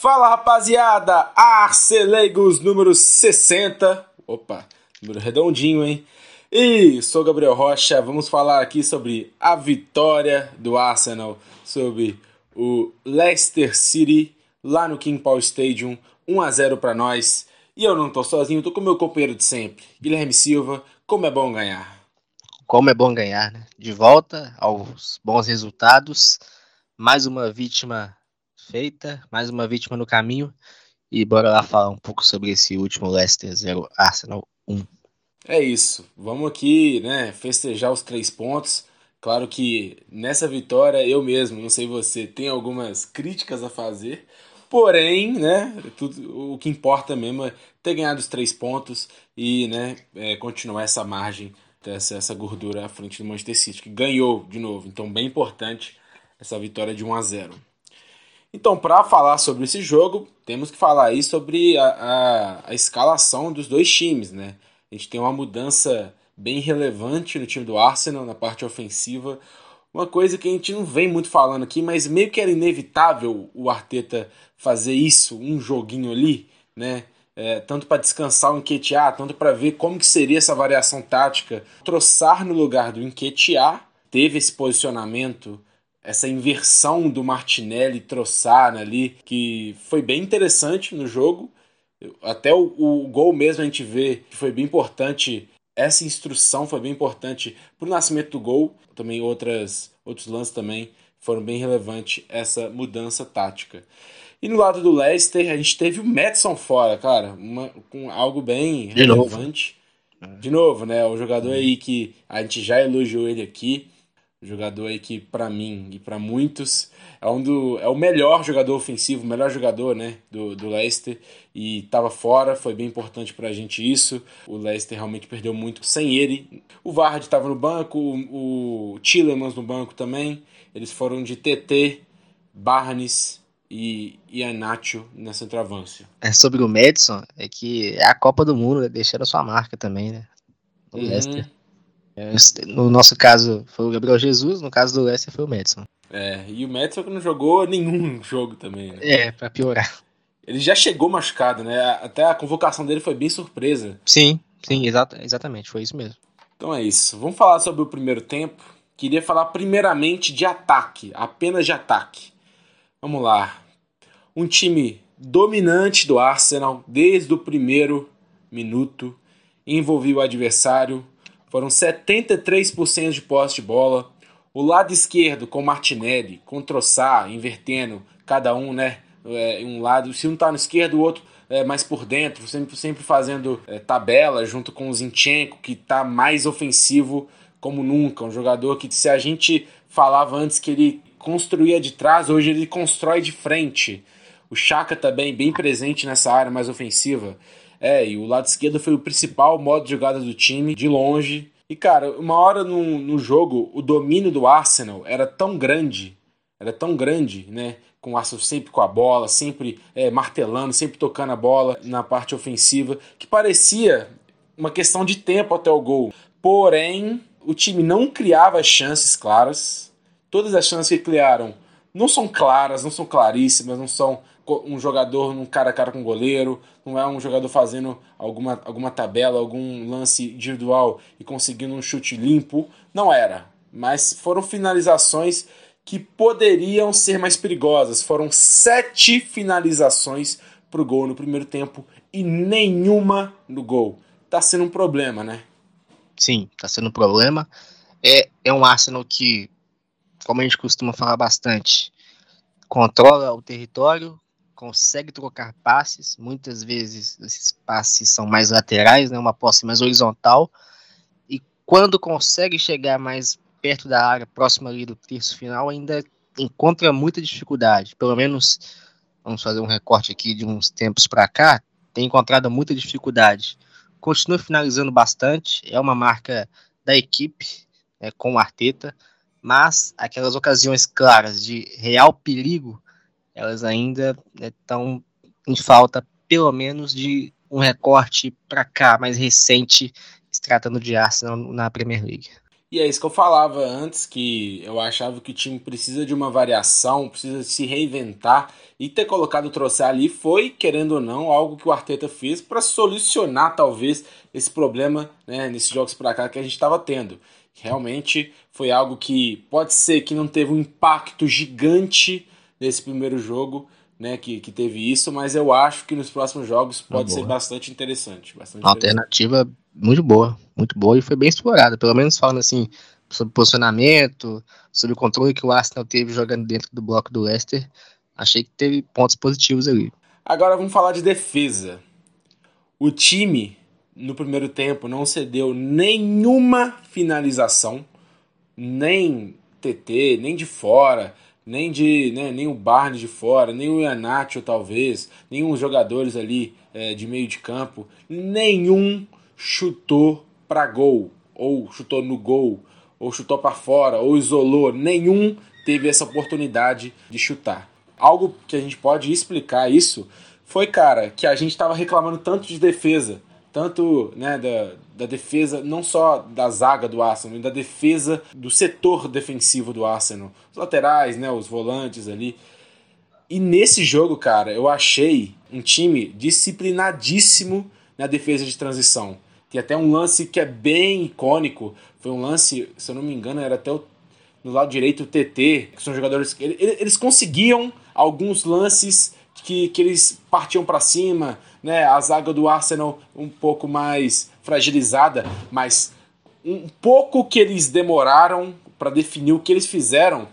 Fala rapaziada, Arcelegos número 60. Opa, número redondinho, hein? E sou Gabriel Rocha, vamos falar aqui sobre a vitória do Arsenal sobre o Leicester City lá no King Power Stadium, 1 a 0 para nós. E eu não tô sozinho, tô com meu companheiro de sempre, Guilherme Silva. Como é bom ganhar. Como é bom ganhar, né? De volta aos bons resultados. Mais uma vítima feita, mais uma vítima no caminho. E bora lá falar um pouco sobre esse último Leicester 0 Arsenal 1. É isso. Vamos aqui, né, festejar os três pontos. Claro que nessa vitória eu mesmo, não sei você, tem algumas críticas a fazer. Porém, né, tudo, o que importa mesmo é ter ganhado os três pontos e, né, é, continuar essa margem, essa, essa gordura à frente do Manchester City, que ganhou de novo. Então, bem importante essa vitória de 1 a 0. Então, para falar sobre esse jogo, temos que falar aí sobre a, a, a, escalação dos dois times, né? A gente tem uma mudança bem relevante no time do Arsenal na parte ofensiva. Uma coisa que a gente não vem muito falando aqui, mas meio que era inevitável o Arteta fazer isso, um joguinho ali, né? É, tanto para descansar o Enquetear, tanto para ver como que seria essa variação tática. Troçar no lugar do Enquetear, teve esse posicionamento essa inversão do Martinelli Troçar ali, que foi bem interessante no jogo. Até o, o gol mesmo a gente vê que foi bem importante. Essa instrução foi bem importante para o nascimento do gol. Também outras, outros lances também foram bem relevantes essa mudança tática. E no lado do Leicester, a gente teve o Madison fora, cara, uma, com algo bem De relevante. Novo. De novo, né? O jogador aí que a gente já elogiou ele aqui jogador aí que para mim e para muitos é um do é o melhor jogador ofensivo, o melhor jogador, né, do, do Leicester e estava fora, foi bem importante para a gente isso. O Leicester realmente perdeu muito sem ele. O Vardy estava no banco, o, o Tillemans no banco também. Eles foram de TT, Barnes e Ianacho na centroavância. É sobre o Madison, é que é a Copa do Mundo, né? deixando a sua marca também, né? O Uhum. Leicester. É, No nosso caso foi o Gabriel Jesus, no caso do Leicester foi o Madison. É, e o Madison que não jogou nenhum jogo também, né? É, pra piorar. Ele já chegou machucado, né? Até a convocação dele foi bem surpresa. Sim, sim, exata, exatamente, foi isso mesmo. Então é isso. Vamos falar sobre o primeiro tempo. Queria falar primeiramente de ataque, apenas de ataque. Vamos lá. Um time dominante do Arsenal desde o primeiro minuto, envolvia o adversário. Foram 73% de posse de bola. O lado esquerdo com Martinelli, com Troçar, invertendo cada um, né? É, um lado, se um tá no esquerdo, o outro é, mais por dentro, sempre, sempre fazendo é, tabela junto com o Zinchenko, que tá mais ofensivo como nunca. Um jogador que, se a gente falava antes que ele construía de trás, hoje ele constrói de frente. O Chaka também bem presente nessa área mais ofensiva. É, e o lado esquerdo foi o principal modo de jogada do time, de longe. E, cara, uma hora no, no jogo, o domínio do Arsenal era tão grande, era tão grande, né? Com o Arsenal sempre com a bola, sempre é, martelando, sempre tocando a bola na parte ofensiva, que parecia uma questão de tempo até o gol. Porém, o time não criava chances claras. Todas as chances que criaram não são claras, não são claríssimas, não são um jogador num cara a cara com goleiro, não é um jogador fazendo alguma, alguma tabela, algum lance individual e conseguindo um chute limpo. Não era. Mas foram finalizações que poderiam ser mais perigosas. Foram sete finalizações pro gol no primeiro tempo e nenhuma no gol. Tá sendo um problema, né? Sim, tá sendo um problema. É, é um Arsenal que, como a gente costuma falar bastante, controla o território, consegue trocar passes, muitas vezes esses passes são mais laterais, né, uma posse mais horizontal, e quando consegue chegar mais perto da área, próximo ali do terço final, ainda encontra muita dificuldade, pelo menos, vamos fazer um recorte aqui de uns tempos para cá, tem encontrado muita dificuldade. Continua finalizando bastante, é uma marca da equipe, né, com o Arteta, mas aquelas ocasiões claras de real perigo, elas ainda estão em falta, pelo menos, de um recorte para cá, mais recente, se tratando de Arsenal na Premier League. E é isso que eu falava antes, que eu achava que o time precisa de uma variação, precisa se reinventar. E ter colocado o Troçar ali foi, querendo ou não, algo que o Arteta fez para solucionar talvez esse problema né, nesses jogos para cá que a gente estava tendo. Realmente foi algo que pode ser que não teve um impacto gigante nesse primeiro jogo, né, que, que teve isso, mas eu acho que nos próximos jogos pode ser bastante interessante. Bastante Alternativa interessante. muito boa, muito boa e foi bem explorada, pelo menos falando assim sobre posicionamento, sobre o controle que o Arsenal teve jogando dentro do bloco do Leicester, achei que teve pontos positivos ali. Agora vamos falar de defesa. O time no primeiro tempo não cedeu nenhuma finalização, nem TT, nem de fora nem de né, nem o Barnes de fora, nem o Ianacho talvez, nenhum jogadores ali é, de meio de campo, nenhum chutou para gol, ou chutou no gol, ou chutou para fora, ou isolou, nenhum teve essa oportunidade de chutar. Algo que a gente pode explicar isso foi, cara, que a gente estava reclamando tanto de defesa, tanto né, da, da defesa, não só da zaga do Arsenal, mas da defesa do setor defensivo do Arsenal. Os laterais, né, os volantes ali. E nesse jogo, cara, eu achei um time disciplinadíssimo na defesa de transição. Tem até um lance que é bem icônico. Foi um lance, se eu não me engano, era até o, no lado direito o TT, que são jogadores. Eles conseguiam alguns lances que, que eles partiam para cima, né? A zaga do Arsenal um pouco mais fragilizada, mas um pouco que eles demoraram para definir o que eles fizeram,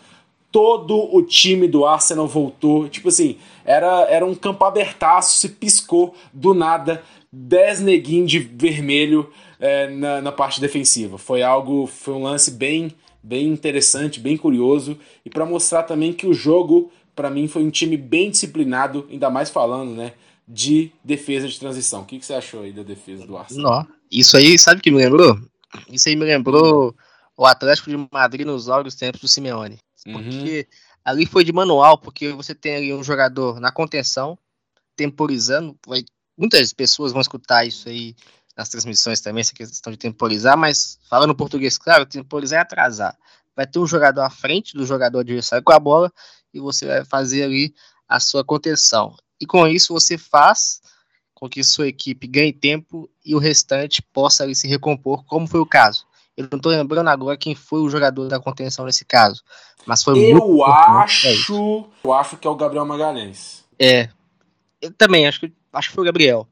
todo o time do Arsenal voltou. Tipo assim, era, era um campo abertaço, se piscou do nada, 10 neguinhos de vermelho é, na, na parte defensiva. Foi algo, foi um lance bem, bem interessante, bem curioso, e para mostrar também que o jogo para mim foi um time bem disciplinado, ainda mais falando, né, de defesa de transição. O que, que você achou aí da defesa do Arsenal? Não, isso aí, sabe o que me lembrou? Isso aí me lembrou o Atlético de Madrid nos áureos tempos do Simeone. Porque uhum. ali foi de manual, porque você tem ali um jogador na contenção, temporizando, vai, muitas pessoas vão escutar isso aí nas transmissões também, essa questão de temporizar, mas falando português claro, temporizar é atrasar. Vai ter um jogador à frente do jogador adversário com a bola e você vai fazer ali a sua contenção. E com isso você faz com que sua equipe ganhe tempo e o restante possa ali se recompor, como foi o caso. Eu não estou lembrando agora quem foi o jogador da contenção nesse caso, mas foi eu muito acho, eu acho que é o Gabriel Magalhães. É, eu também acho que acho que foi o Gabriel.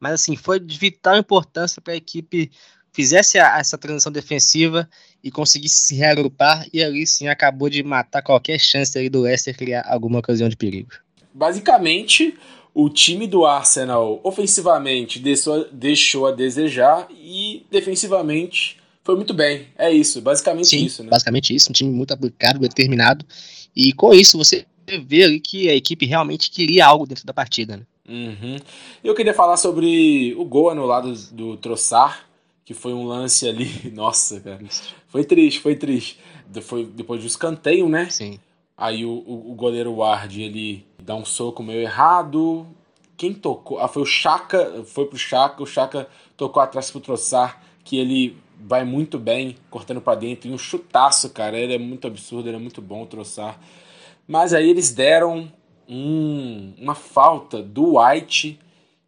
Mas assim, foi de vital importância para a equipe fizesse a, essa transição defensiva e conseguisse se reagrupar, e ali sim acabou de matar qualquer chance ali do Leicester criar alguma ocasião de perigo. Basicamente, o time do Arsenal ofensivamente deixou, deixou a desejar e defensivamente foi muito bem. É isso, basicamente sim, isso, né? Basicamente isso, um time muito aplicado, determinado. E com isso você vê ali que a equipe realmente queria algo dentro da partida, né? Uhum. Eu queria falar sobre o gol anulado do Troçar que foi um lance ali, nossa, cara. Foi triste, foi triste. Foi depois do escanteio, né? Sim. Aí o, o, o goleiro Ward, ele dá um soco meio errado. Quem tocou? Ah, foi o Chaka, foi pro Chaka, o Chaka tocou atrás pro Troçar, que ele vai muito bem, cortando para dentro, e um chutaço, cara. Ele é muito absurdo, ele é muito bom, o Troçar. Mas aí eles deram um, uma falta do White,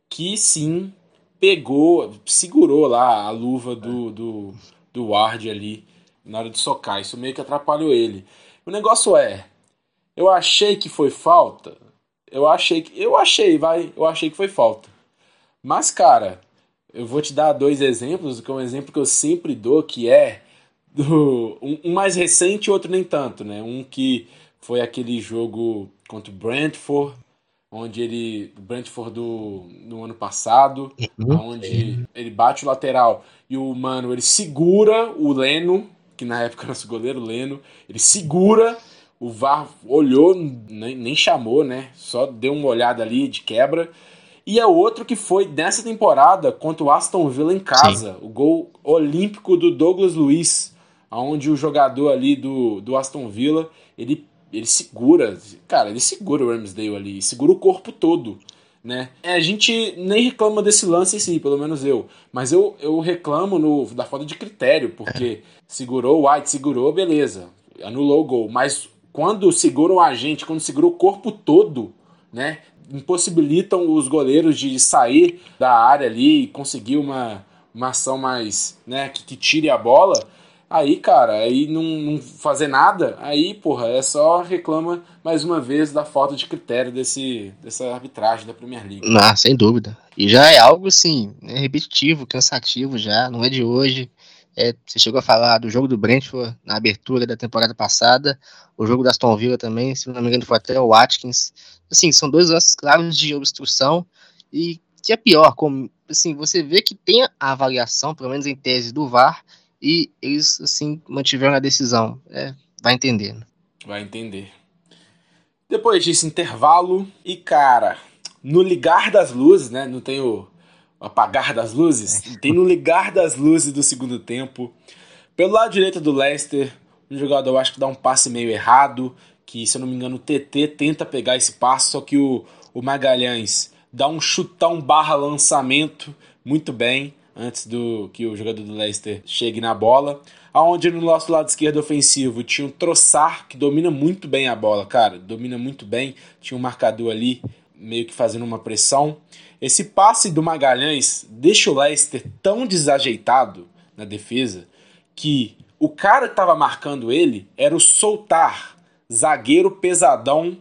que sim pegou, segurou lá a luva do, do, do Ward ali na hora de socar. Isso meio que atrapalhou ele. O negócio é, eu achei que foi falta. Eu achei que. Eu achei, vai. Eu achei que foi falta. Mas, cara, eu vou te dar dois exemplos, que é um exemplo que eu sempre dou, que é do, um, um mais recente e outro nem tanto, né? Um que foi aquele jogo contra o Brentford, onde ele o Brentford do, do ano passado, uhum. onde ele bate o lateral e o mano ele segura o Leno, que na época era nosso goleiro Leno, ele segura, o VAR olhou, nem, nem chamou, né? Só deu uma olhada ali de quebra. E é outro que foi nessa temporada contra o Aston Villa em casa, Sim. o gol olímpico do Douglas Luiz, onde o jogador ali do, do Aston Villa, ele ele segura, cara, ele segura o Ramsdale ali, segura o corpo todo. né? É, a gente nem reclama desse lance em si, pelo menos eu. Mas eu, eu reclamo no, da falta de critério, porque segurou o White, segurou, beleza. Anulou o gol. Mas quando seguram a gente, quando segurou o corpo todo, né? Impossibilitam os goleiros de sair da área ali e conseguir uma, uma ação mais, né, que, que tire a bola Aí, cara, aí não, não, fazer nada, aí, porra, é só reclama mais uma vez da falta de critério desse, dessa arbitragem da Premier League. Ah, sem dúvida. E já é algo, assim, né, repetitivo, cansativo já, não é de hoje. É, você chegou a falar do jogo do Brentford na abertura da temporada passada, o jogo da Aston Villa também, se não me engano foi até o Watkins. Assim, são dois lances claros de obstrução e que é pior, como, assim, você vê que tem a avaliação, pelo menos em tese do VAR, e eles, assim, mantiveram a decisão. É, vai entender. Né? Vai entender. Depois disso, intervalo. E, cara, no ligar das luzes, né? Não tem o apagar das luzes. É. Tem no ligar das luzes do segundo tempo. Pelo lado direito do Leicester, um jogador acho que dá um passe meio errado. Que, se eu não me engano, o TT tenta pegar esse passe, só que o, o Magalhães dá um chutão barra lançamento muito bem antes do que o jogador do Leicester chegue na bola. Aonde no nosso lado esquerdo ofensivo tinha um Troçar que domina muito bem a bola, cara, domina muito bem. Tinha um marcador ali meio que fazendo uma pressão. Esse passe do Magalhães deixa o Leicester tão desajeitado na defesa que o cara que estava marcando ele era o Soltar, zagueiro pesadão,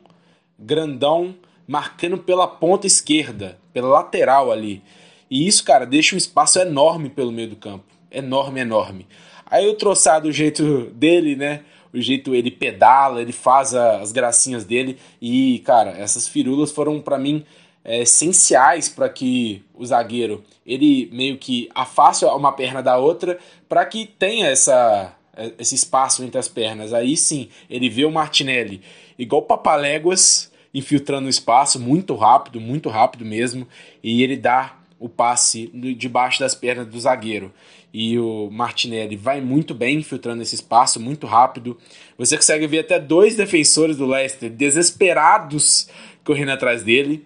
grandão, marcando pela ponta esquerda, pela lateral ali. E isso, cara, deixa um espaço enorme pelo meio do campo. Enorme, enorme. Aí o Troçar, do jeito dele, né? O jeito ele pedala, ele faz as gracinhas dele. E, cara, essas firulas foram para mim é, essenciais para que o zagueiro ele meio que afaste uma perna da outra para que tenha essa, esse espaço entre as pernas. Aí sim, ele vê o Martinelli igual papaléguas infiltrando o espaço muito rápido, muito rápido mesmo, e ele dá o passe debaixo das pernas do zagueiro. E o Martinelli vai muito bem infiltrando esse espaço, muito rápido. Você consegue ver até dois defensores do Leicester desesperados correndo atrás dele.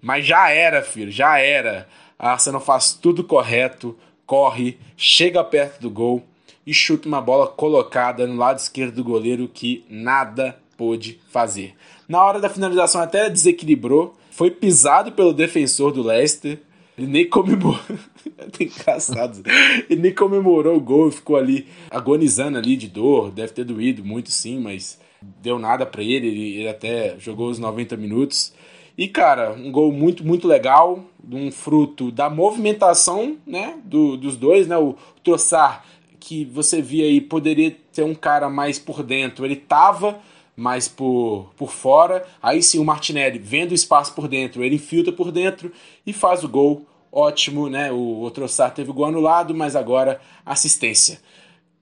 Mas já era, filho, já era. A Arsenal faz tudo correto, corre, chega perto do gol e chuta uma bola colocada no lado esquerdo do goleiro que nada pôde fazer. Na hora da finalização até desequilibrou, foi pisado pelo defensor do Leicester, ele nem comemorou. é engraçado. Ele nem comemorou o gol, ficou ali agonizando ali de dor. Deve ter doído muito sim, mas deu nada para ele. ele. Ele até jogou os 90 minutos. E, cara, um gol muito, muito legal, um fruto da movimentação, né, do, dos dois, né, o Troçar, que você via aí, poderia ter um cara mais por dentro, ele tava mais por, por fora, aí sim o Martinelli, vendo o espaço por dentro, ele infiltra por dentro e faz o gol, ótimo, né? O, o Trossard teve o gol anulado, mas agora assistência.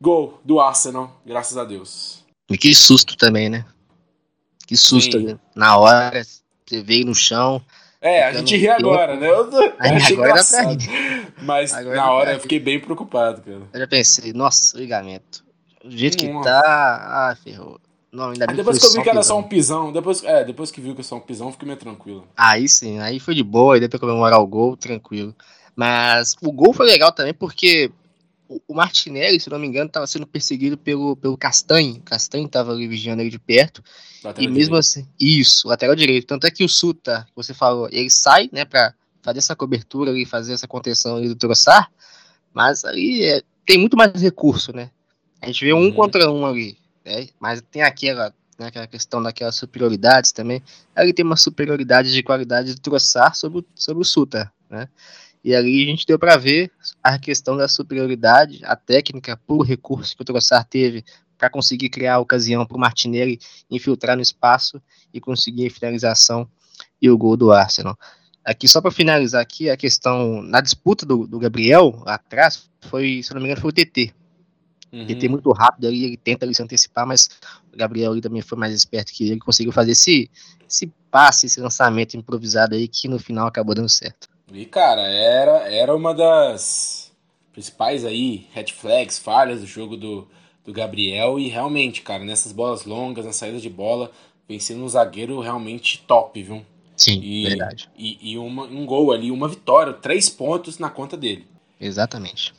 Gol do Arsenal, graças a Deus. E que susto também, né? Que susto. Né? Na hora, você veio no chão. É, a gente ri agora, né? Eu, eu achei agora engraçado. Mas agora na hora eu fiquei bem preocupado, cara. Eu já pensei, nossa, ligamento. Do jeito que tá, ah, ferrou. Não, ainda bem depois que, que eu vi que era só um pisão, depois, é, depois que viu que era só um pisão, fiquei meio tranquilo. Aí sim, aí foi de boa, e depois comemorar o gol, tranquilo. Mas o gol foi legal também porque o Martinelli, se não me engano, estava sendo perseguido pelo, pelo Castanho. Castanho estava vigiando ele de perto. Lateral e mesmo direito. assim, isso, lateral direito. Tanto é que o Suta, que você falou, ele sai, né, para fazer essa cobertura e fazer essa contenção ali do Troçar, mas ali é, tem muito mais recurso, né? A gente vê um uhum. contra um ali. Né? Mas tem aquela, né, aquela questão daquelas superioridades também. Ele tem uma superioridade de qualidade de troçar sobre, sobre o Suta, né? E ali a gente deu para ver a questão da superioridade, a técnica, puro recurso que o Troçar teve para conseguir criar a ocasião para o Martinelli infiltrar no espaço e conseguir a finalização e o gol do Arsenal. Aqui, só para finalizar aqui, a questão, na disputa do, do Gabriel, atrás, foi, se não me engano, foi o TT. Uhum. Ele tem muito rápido ali, ele tenta ali se antecipar, mas o Gabriel ali também foi mais esperto que ele, conseguiu fazer esse, esse passe, esse lançamento improvisado aí, que no final acabou dando certo. E, cara, era, era uma das principais aí red flags, falhas do jogo do, do Gabriel, e realmente, cara, nessas bolas longas, na saída de bola, vencendo um zagueiro realmente top, viu? Sim, e, verdade. E, e uma, um gol ali, uma vitória, três pontos na conta dele. Exatamente.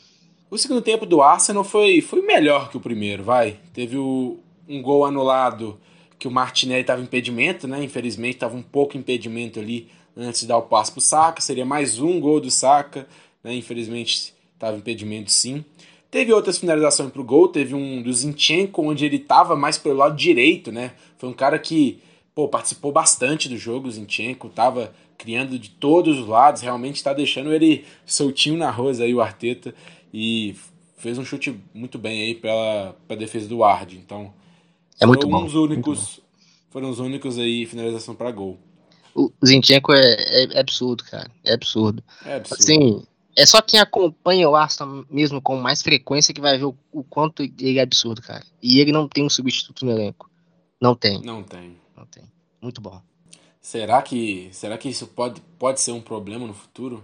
O segundo tempo do Arsenal foi, foi melhor que o primeiro, vai. Teve o, um gol anulado que o Martinelli estava impedimento, né? Infelizmente estava um pouco impedimento ali antes de dar o passo para o Saka. Seria mais um gol do Saka, né? Infelizmente estava impedimento sim. Teve outras finalizações para o gol, teve um do Zinchenko, onde ele estava mais pelo lado direito, né? Foi um cara que pô, participou bastante do jogo, o Zinchenko, estava criando de todos os lados, realmente está deixando ele soltinho na rosa aí, o Arteta, e fez um chute muito bem aí pela, pela defesa do Ward. Então, é muito bom. Os únicos, foram os únicos aí finalização para gol. O Zinchenko é, é, é, absurdo, cara. É absurdo. É absurdo. Assim, é só quem acompanha o Arsenal mesmo com mais frequência que vai ver o, o, quanto ele é absurdo, cara. E ele não tem um substituto no elenco. Não tem. Não tem. Não tem. Muito bom. Será que, será que isso pode, pode ser um problema no futuro?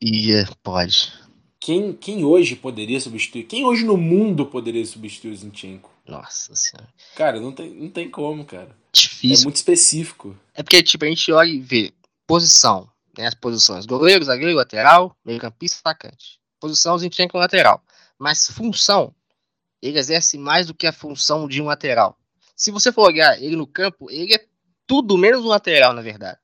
Ia, pode. Quem, quem hoje poderia substituir? Quem hoje no mundo poderia substituir o Zinchenko? Nossa senhora. Cara, não tem, não tem como, cara. Difícil. É muito específico. É porque, tipo, a gente olha e vê posição né, as posições goleiro, zagueiro, lateral, meio campista, atacante. Posição Zinchenko lateral. Mas função, ele exerce mais do que a função de um lateral. Se você for olhar ele no campo, ele é tudo menos um lateral, na verdade.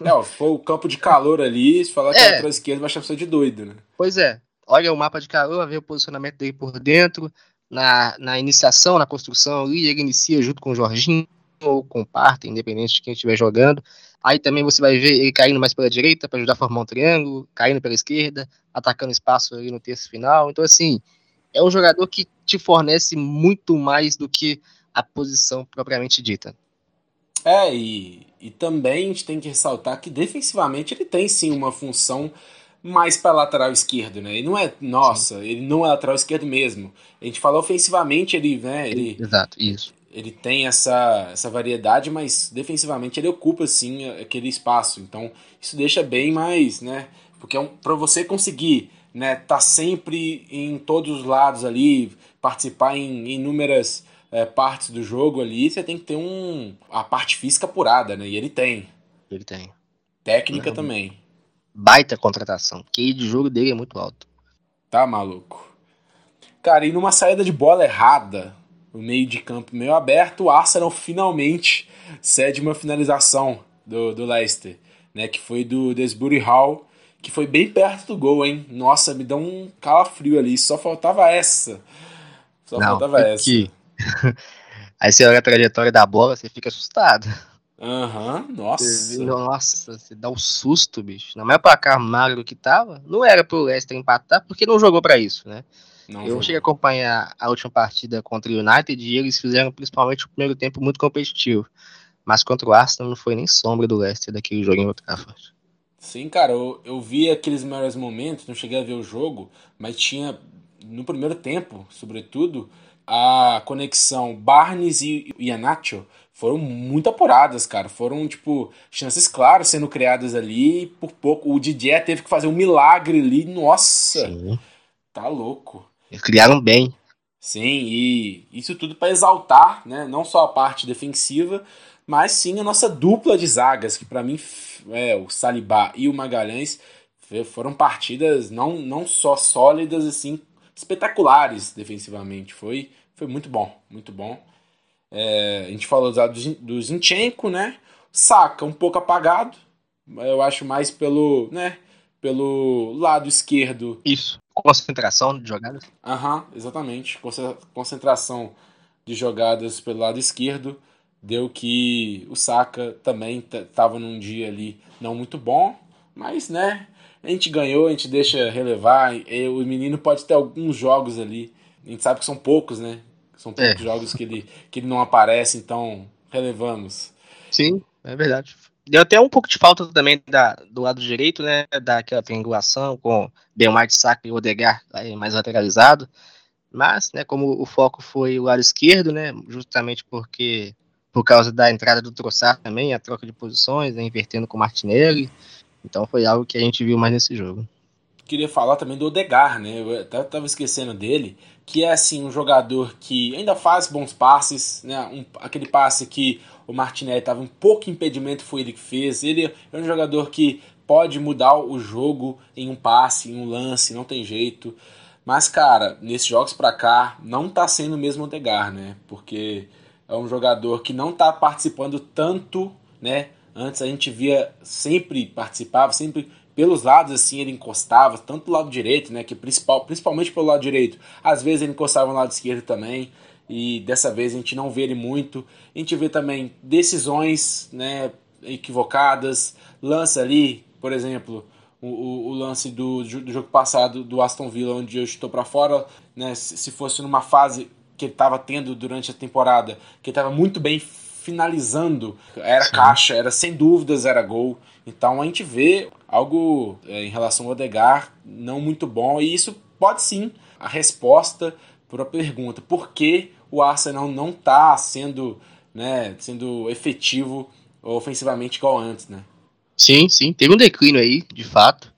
Não, se for o campo de calor ali, se falar que é, é lateral esquerdo, vai achar você de doido, né? Pois é. Olha o mapa de calor, vê o posicionamento dele por dentro, na, na iniciação, na construção ali, ele inicia junto com o Jorginho ou com o Parta, independente de quem estiver jogando. Aí também você vai ver ele caindo mais pela direita para ajudar a formar um triângulo, caindo pela esquerda, atacando espaço ali no terço final. Então, assim, é um jogador que te fornece muito mais do que a posição propriamente dita. É, e, e também a gente tem que ressaltar que defensivamente ele tem sim uma função mais para lateral esquerdo, né? Ele não é, nossa, ele não é lateral esquerdo mesmo. A gente falou ofensivamente, ele, né, ele Exato, isso ele tem essa, essa variedade, mas defensivamente ele ocupa sim aquele espaço. Então isso deixa bem mais, né? Porque é um, para você conseguir, né, tá sempre em todos os lados ali, participar em inúmeras é, partes do jogo ali, você tem que ter um a parte física apurada, né? E ele tem. Ele tem. Técnica também. Baita contratação. Que de jogo dele é muito alto. Tá maluco. Cara, e numa saída de bola errada, o meio de campo meio aberto, o Arsenal finalmente cede uma finalização do, do Leicester, né, que foi do Desbury Hall, que foi bem perto do gol, hein? Nossa, me dá um calafrio ali, só faltava essa. Só Não, faltava essa. Que... Aí você olha a trajetória da bola, você fica assustado. Aham, uhum, nossa. Nossa, você dá um susto, bicho. Na maior placar magro que tava, não era pro Leicester empatar, porque não jogou para isso, né? Não eu cheguei a acompanhar a última partida contra o United e eles fizeram principalmente o primeiro tempo muito competitivo. Mas contra o Arsenal não foi nem sombra do Leicester daquele jogo em Old Trafford. Sim, cara, eu, eu vi aqueles melhores momentos, não cheguei a ver o jogo, mas tinha no primeiro tempo, sobretudo, a conexão Barnes e Ianacho foram muito apuradas, cara. Foram, tipo, chances claras sendo criadas ali. Por pouco, o Didier teve que fazer um milagre ali. Nossa, Sim. tá louco. Criaram bem. Sim, e isso tudo para exaltar, né, não só a parte defensiva, mas sim a nossa dupla de zagas, que para mim é o Salibá e o Magalhães foram partidas não, não só sólidas, assim, espetaculares defensivamente. Foi, foi muito bom, muito bom. É, a gente falou do, do Zinchenko, né? Saca um pouco apagado, eu acho mais pelo, né, pelo lado esquerdo. Isso concentração de jogadas? Aham, uhum, exatamente. Concentração de jogadas pelo lado esquerdo deu que o Saka também estava num dia ali não muito bom, mas né, a gente ganhou, a gente deixa relevar. E o menino pode ter alguns jogos ali, a gente sabe que são poucos, né? São poucos é. jogos que ele, que ele não aparece, então relevamos. Sim, é verdade. Deu até um pouco de falta também da, do lado direito, né? Daquela triangulação com Belmar de e Odegar mais lateralizado. Mas, né, como o foco foi o lado esquerdo, né? Justamente porque por causa da entrada do Troçar também, a troca de posições, né, invertendo com o Martinelli. Então foi algo que a gente viu mais nesse jogo. Queria falar também do Odegar, né? Eu tava esquecendo dele, que é assim um jogador que ainda faz bons passes, né? Um, aquele passe que o Martinelli estava um pouco impedimento, foi ele que fez. Ele é um jogador que pode mudar o jogo em um passe, em um lance, não tem jeito. Mas, cara, nesses jogos pra cá, não tá sendo o mesmo Odegar, né? Porque é um jogador que não tá participando tanto, né? Antes a gente via sempre participava, sempre pelos lados assim ele encostava, tanto do lado direito, né, que principal, principalmente pelo lado direito. Às vezes ele encostava no lado esquerdo também, e dessa vez a gente não vê ele muito. A gente vê também decisões, né, equivocadas, lança ali, por exemplo, o, o, o lance do, do, jogo passado do Aston Villa, onde eu estou para fora, né, se, se fosse numa fase que ele estava tendo durante a temporada, que ele estava muito bem finalizando, era Sim. caixa, era sem dúvidas, era gol. Então a gente vê algo é, em relação ao Odegar não muito bom, e isso pode sim a resposta para a pergunta: por que o Arsenal não está sendo, né, sendo efetivo ofensivamente igual antes, né? Sim, sim, teve um declínio aí, de fato.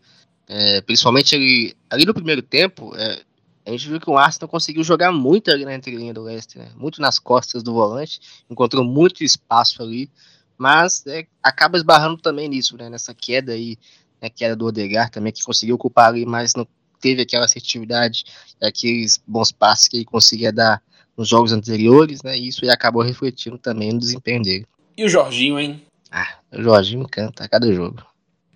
É, principalmente ali, ali no primeiro tempo, é, a gente viu que o Arsenal conseguiu jogar muito ali na entrelinha do Leicester, né? muito nas costas do volante, encontrou muito espaço ali, mas é, acaba esbarrando também nisso, né? nessa queda aí, né? queda do Odegaard também, que conseguiu ocupar ali, mas não teve aquela assertividade, aqueles bons passes que ele conseguia dar nos jogos anteriores, né? E isso aí acabou refletindo também no desempenho dele. E o Jorginho, hein? Ah, o Jorginho encanta a cada jogo.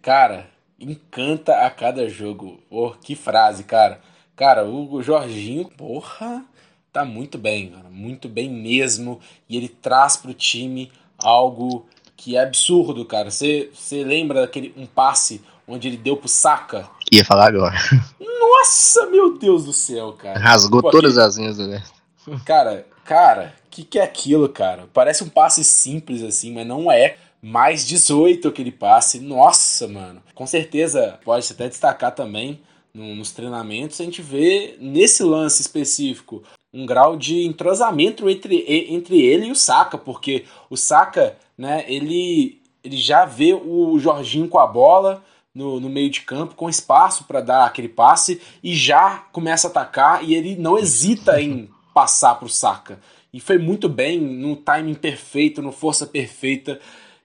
Cara, encanta a cada jogo. Oh, que frase, cara. Cara, o Jorginho, porra, tá muito bem, cara. Muito bem mesmo. E ele traz pro time algo que é absurdo, cara. Você lembra daquele um passe onde ele deu pro Saka? Ia falar agora. Nossa, meu Deus do céu, cara. Rasgou Pô, todas aquele... as linhas do Leicester. Cara, cara, que que é aquilo, cara? Parece um passe simples assim, mas não é. Mais 18 aquele passe. Nossa, mano. Com certeza pode até destacar também no, nos treinamentos. A gente vê nesse lance específico um grau de entrosamento entre, entre ele e o Saka, porque o Saka, né, ele, ele já vê o Jorginho com a bola no, no meio de campo, com espaço para dar aquele passe e já começa a atacar e ele não hesita em passar pro Saka. E foi muito bem, no timing perfeito, no força perfeita.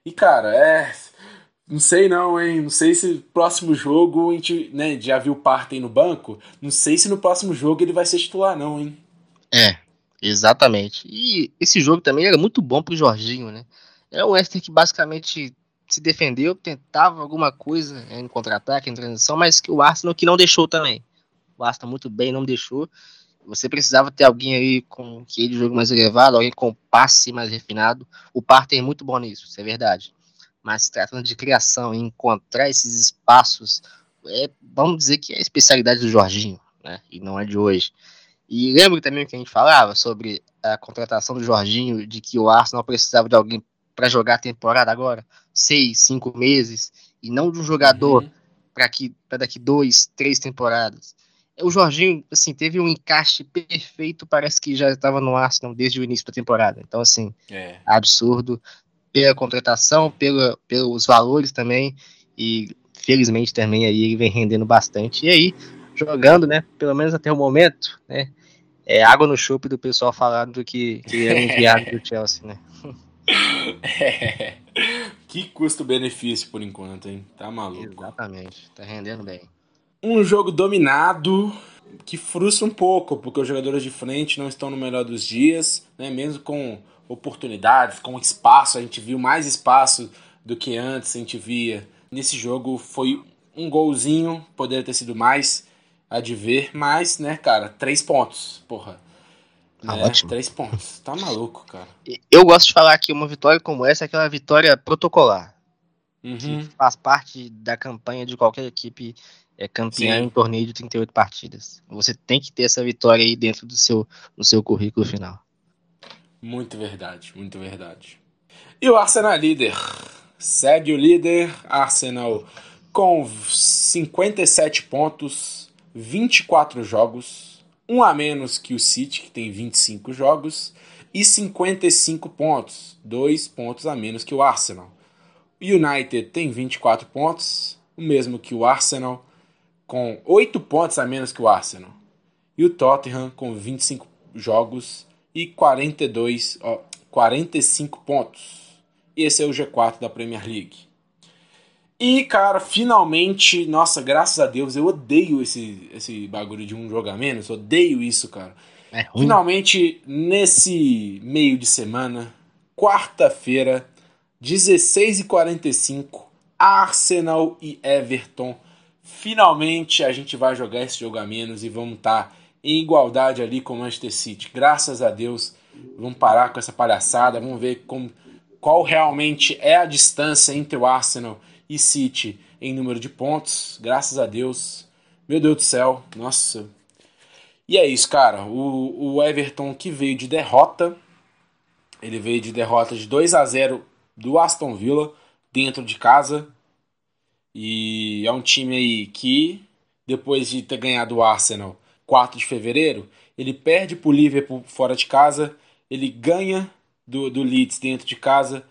E cara, é. Não sei não, hein? Não sei se próximo jogo a gente né, já viu Partem no banco. Não sei se no próximo jogo ele vai ser titular, não, hein? É, exatamente. E esse jogo também era muito bom pro Jorginho, né? É o Wester que basicamente se defendeu, tentava alguma coisa em contra-ataque, em transição, mas que o Arsenal que não deixou também. O Arsenal muito bem, não deixou. Você precisava ter alguém aí com que de jogo mais elevado, alguém com passe mais refinado. O Partey é muito bom nisso, isso é verdade. Mas tratando de criação, encontrar esses espaços, é, vamos dizer que é a especialidade do Jorginho, né? E não é de hoje. E lembro também que a gente falava sobre a contratação do Jorginho, de que o Arsenal precisava de alguém para jogar a temporada agora, seis, cinco meses, e não de um jogador uhum. para daqui dois, três temporadas o Jorginho, assim, teve um encaixe perfeito, parece que já estava no Arsenal desde o início da temporada. Então, assim, é. absurdo pela contratação, pela, pelos valores também, e felizmente também aí ele vem rendendo bastante. E aí, jogando, né, pelo menos até o momento, né, é água no chope do pessoal falando que, que é enviado do Chelsea, né. É. Que custo-benefício por enquanto, hein? Tá maluco. Exatamente, tá rendendo bem um jogo dominado que frustra um pouco, porque os jogadores de frente não estão no melhor dos dias, né? mesmo com oportunidades, com espaço, a gente viu mais espaço do que antes a gente via. Nesse jogo foi um golzinho, poderia ter sido mais a de ver, mas, né, cara, três pontos, porra. Tá né? ótimo. Três pontos, tá maluco, cara. Eu gosto de falar que uma vitória como essa é aquela vitória protocolar. Uhum. Que faz parte da campanha de qualquer equipe é campeão Sim. em torneio de 38 partidas. Você tem que ter essa vitória aí dentro do seu, do seu currículo final. Muito verdade, muito verdade. E o Arsenal é líder. Segue o líder, Arsenal com 57 pontos, 24 jogos, um a menos que o City, que tem 25 jogos, e 55 pontos, dois pontos a menos que o Arsenal. United tem 24 pontos, o mesmo que o Arsenal, com 8 pontos a menos que o Arsenal. E o Tottenham com 25 jogos e 42, ó, 45 pontos. esse é o G4 da Premier League. E, cara, finalmente, nossa, graças a Deus, eu odeio esse, esse bagulho de um jogo a menos, odeio isso, cara. É finalmente, nesse meio de semana, quarta-feira, 16h45, Arsenal e Everton. Finalmente a gente vai jogar esse jogo a menos e vamos estar tá em igualdade ali com o Manchester City. Graças a Deus, vamos parar com essa palhaçada, vamos ver como, qual realmente é a distância entre o Arsenal e City em número de pontos. Graças a Deus. Meu Deus do céu, nossa. E é isso, cara. O, o Everton que veio de derrota. Ele veio de derrota de 2 a 0 do Aston Villa dentro de casa. E é um time aí que, depois de ter ganhado o Arsenal 4 de fevereiro, ele perde para o Liverpool fora de casa, ele ganha do, do Leeds dentro de casa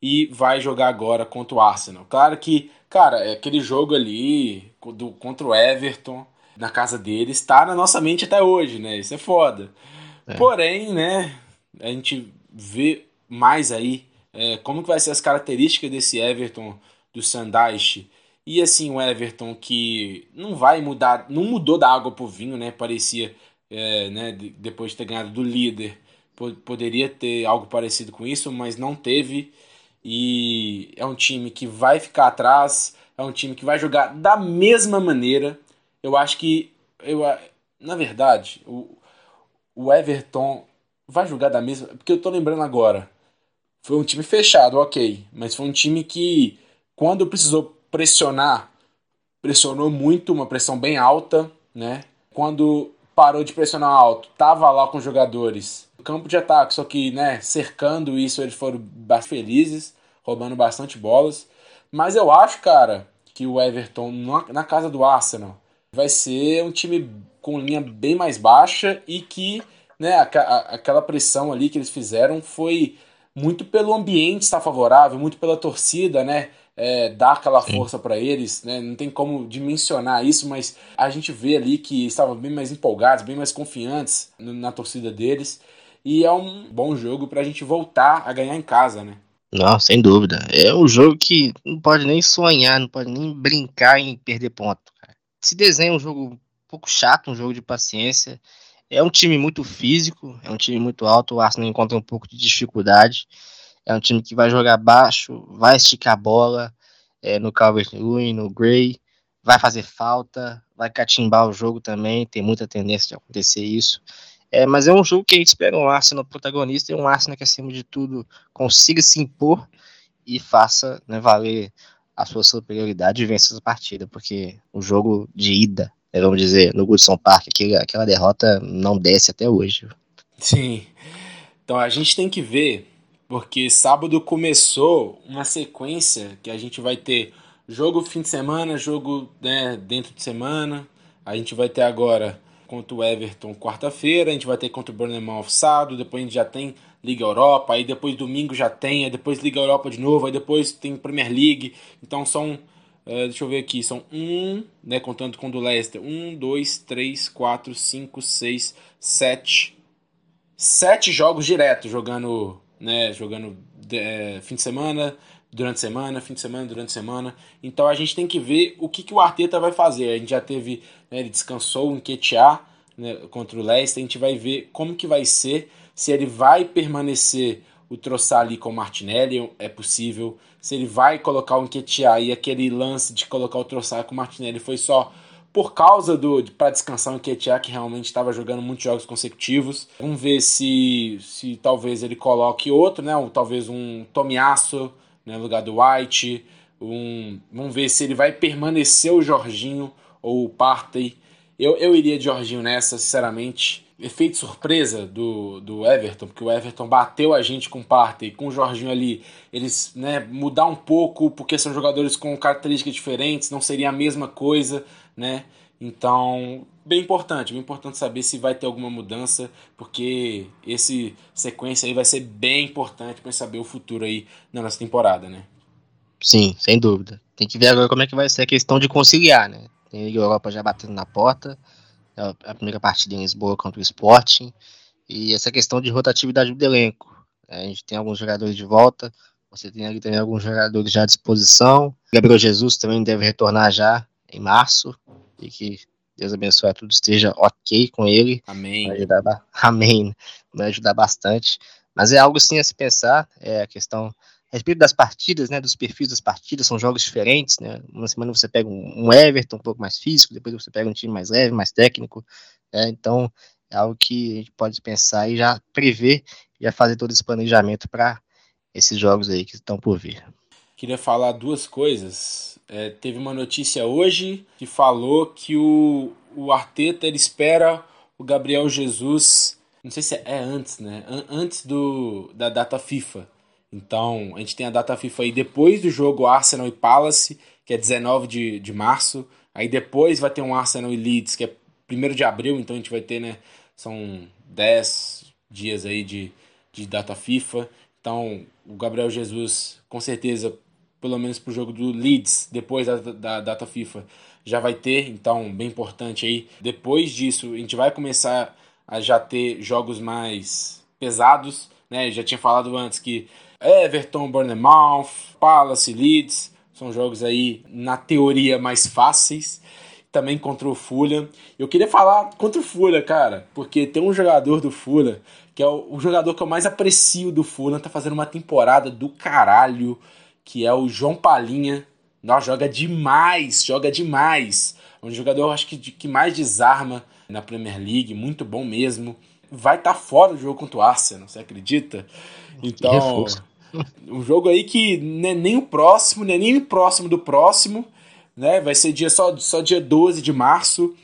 e vai jogar agora contra o Arsenal. Claro que, cara, é aquele jogo ali do, contra o Everton na casa dele está na nossa mente até hoje, né? Isso é foda. É. Porém, né, a gente vê mais aí é, como que vai ser as características desse Everton do Sandaish e assim o Everton que não vai mudar, não mudou da água pro vinho, né? Parecia, é, né? Depois de ter ganhado do líder, poderia ter algo parecido com isso, mas não teve. E é um time que vai ficar atrás, é um time que vai jogar da mesma maneira. Eu acho que, eu, na verdade, o, o Everton vai jogar da mesma. Porque eu tô lembrando agora. Foi um time fechado, ok. Mas foi um time que, quando precisou pressionar, pressionou muito, uma pressão bem alta, né? Quando parou de pressionar alto, tava lá com os jogadores campo de ataque, só que, né, cercando isso, eles foram bastante felizes, roubando bastante bolas. Mas eu acho, cara, que o Everton, na casa do Arsenal, vai ser um time com linha bem mais baixa e que, né, aquela pressão ali que eles fizeram foi muito pelo ambiente estar favorável, muito pela torcida, né? É, dar aquela força para eles, né? Não tem como dimensionar isso, mas a gente vê ali que estavam bem mais empolgados, bem mais confiantes na torcida deles. E é um bom jogo para a gente voltar a ganhar em casa, né? Não, sem dúvida. É um jogo que não pode nem sonhar, não pode nem brincar em perder ponto. Cara. Se desenha um jogo um pouco chato, um jogo de paciência. É um time muito físico, é um time muito alto. O Arsenal encontra um pouco de dificuldade. É um time que vai jogar baixo, vai esticar a bola é, no Calvert-Lewin, no Gray, vai fazer falta, vai catimbar o jogo também. Tem muita tendência de acontecer isso. É, mas é um jogo que a gente espera um Arsenal protagonista e um Arsenal que, acima de tudo, consiga se impor e faça né, valer a sua superioridade e vença essa partida, porque o jogo de ida né, vamos dizer, no Goodson Park, aquela, aquela derrota não desce até hoje. Sim. Então a gente tem que ver, porque sábado começou uma sequência que a gente vai ter jogo fim de semana, jogo né, dentro de semana. A gente vai ter agora contra o Everton quarta-feira, a gente vai ter contra o Bournemouth sábado, depois a gente já tem Liga Europa, aí depois domingo já tem, aí depois Liga Europa de novo, aí depois tem Premier League. Então são Uh, deixa eu ver aqui, são um, né, contando com o do Leicester, um, dois, três, quatro, cinco, seis, sete, sete jogos direto jogando, né, jogando é, fim de semana, durante semana, fim de semana, durante semana. Então a gente tem que ver o que, que o Arteta vai fazer. A gente já teve, né, ele descansou em Ketia né, contra o Leicester, a gente vai ver como que vai ser, se ele vai permanecer o Troçar ali com o Martinelli, é possível. Se ele vai colocar o Enquetear e aquele lance de colocar o Troçar com o Martinelli foi só por causa do para descansar o Enquetear, que realmente estava jogando muitos jogos consecutivos. Vamos ver se, se talvez ele coloque outro, né? Um, talvez um Tomiasso né, no lugar do White. Um, vamos ver se ele vai permanecer o Jorginho ou o Partey. Eu, eu iria de Jorginho nessa, sinceramente efeito surpresa do, do Everton, porque o Everton bateu a gente com o Partey, com o Jorginho ali, eles né, mudar um pouco, porque são jogadores com características diferentes, não seria a mesma coisa, né? Então, bem importante, bem importante saber se vai ter alguma mudança, porque esse sequência aí vai ser bem importante para saber o futuro aí na nossa temporada, né? Sim, sem dúvida. Tem que ver agora como é que vai ser a questão de conciliar, né? Tem a Europa já batendo na porta, a primeira partida em Lisboa contra o Sporting, e essa questão de rotatividade do elenco. É, a gente tem alguns jogadores de volta, Você tem ali também alguns jogadores já à disposição. Gabriel Jesus também deve retornar já em março. E que Deus abençoe tudo, esteja ok com ele. Amém. Vai ajudar, amém. Vai ajudar bastante. Mas é algo sim a se pensar. É a questão a respeito das partidas, né, dos perfis das partidas, são jogos diferentes, né, uma semana você pega um Everton um pouco mais físico, depois você pega um time mais leve, mais técnico, né, então é algo que a gente pode pensar e já prever, já fazer todo esse planejamento para esses jogos aí que estão por vir. Queria falar duas coisas. É, teve uma notícia hoje que falou que o, o Arteta ele espera o Gabriel Jesus, não sei se é antes, né? Antes do, da data FIFA então, a gente tem a data FIFA aí depois do jogo Arsenal e Palace, que é 19 de, de março. Aí depois vai ter um Arsenal e Leeds, que é 1 de abril, então a gente vai ter, né? São 10 dias aí de, de data FIFA. Então, o Gabriel Jesus, com certeza, pelo menos pro jogo do Leeds, depois da, da data FIFA, já vai ter. Então, bem importante aí. Depois disso, a gente vai começar a já ter jogos mais pesados, né? Já tinha falado antes que Everton, Bournemouth, Palace, Leeds, são jogos aí na teoria mais fáceis. Também contra o Fulham. Eu queria falar contra o Fulham, cara, porque tem um jogador do Fulham que é o, o jogador que eu mais aprecio do Fulham, tá fazendo uma temporada do caralho, que é o João Palinha. Nossa, joga demais, joga demais. É um jogador, acho que, que mais desarma na Premier League, muito bom mesmo. Vai estar tá fora do jogo contra o Arsenal, você acredita? Então, um jogo aí que não é nem o próximo, nem, nem o próximo do próximo, né? Vai ser dia só, só dia 12 de março,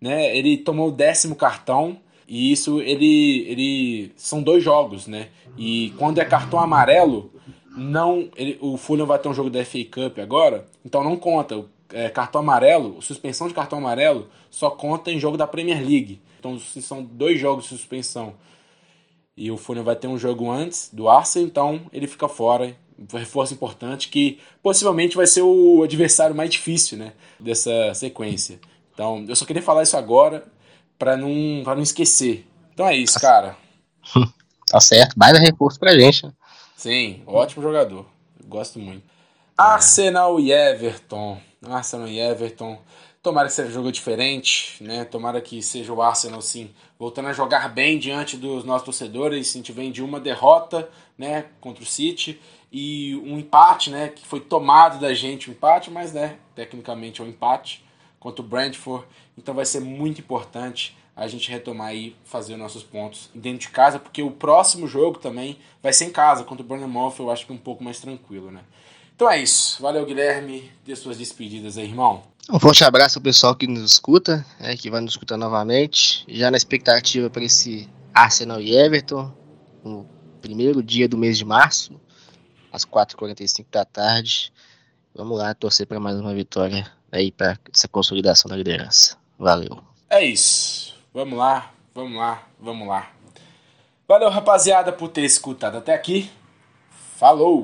né? Ele tomou o décimo cartão e isso ele, ele são dois jogos, né? E quando é cartão amarelo, não ele, o Fulham vai ter um jogo da FA Cup agora, então não conta. É, cartão amarelo, suspensão de cartão amarelo só conta em jogo da Premier League. Então são dois jogos de suspensão e o Fulham vai ter um jogo antes do Arsenal, então ele fica fora. Um reforço importante que possivelmente vai ser o adversário mais difícil né, dessa sequência. Então eu só queria falar isso agora para não, pra não esquecer. Então é isso, cara. tá certo, mais reforço pra gente. Né? Sim, ótimo jogador. gosto muito. Arsenal e Everton. Arsenal e Everton. Tomara que seja um jogo diferente, né? Tomara que seja o Arsenal, sim, voltando a jogar bem diante dos nossos torcedores. A gente vem de uma derrota, né, contra o City e um empate, né, que foi tomado da gente, um empate, mas, né, tecnicamente é um empate contra o Brentford. Então vai ser muito importante a gente retomar aí, fazer nossos pontos dentro de casa, porque o próximo jogo também vai ser em casa, contra o Bournemouth, eu acho que um pouco mais tranquilo, né? Então é isso. Valeu, Guilherme. Dê suas despedidas aí, irmão. Um forte abraço ao pessoal que nos escuta, né, que vai nos escutar novamente. Já na expectativa para esse Arsenal e Everton, no primeiro dia do mês de março, às 4h45 da tarde. Vamos lá torcer para mais uma vitória aí para essa consolidação da liderança. Valeu. É isso. Vamos lá, vamos lá, vamos lá. Valeu, rapaziada, por ter escutado até aqui. Falou!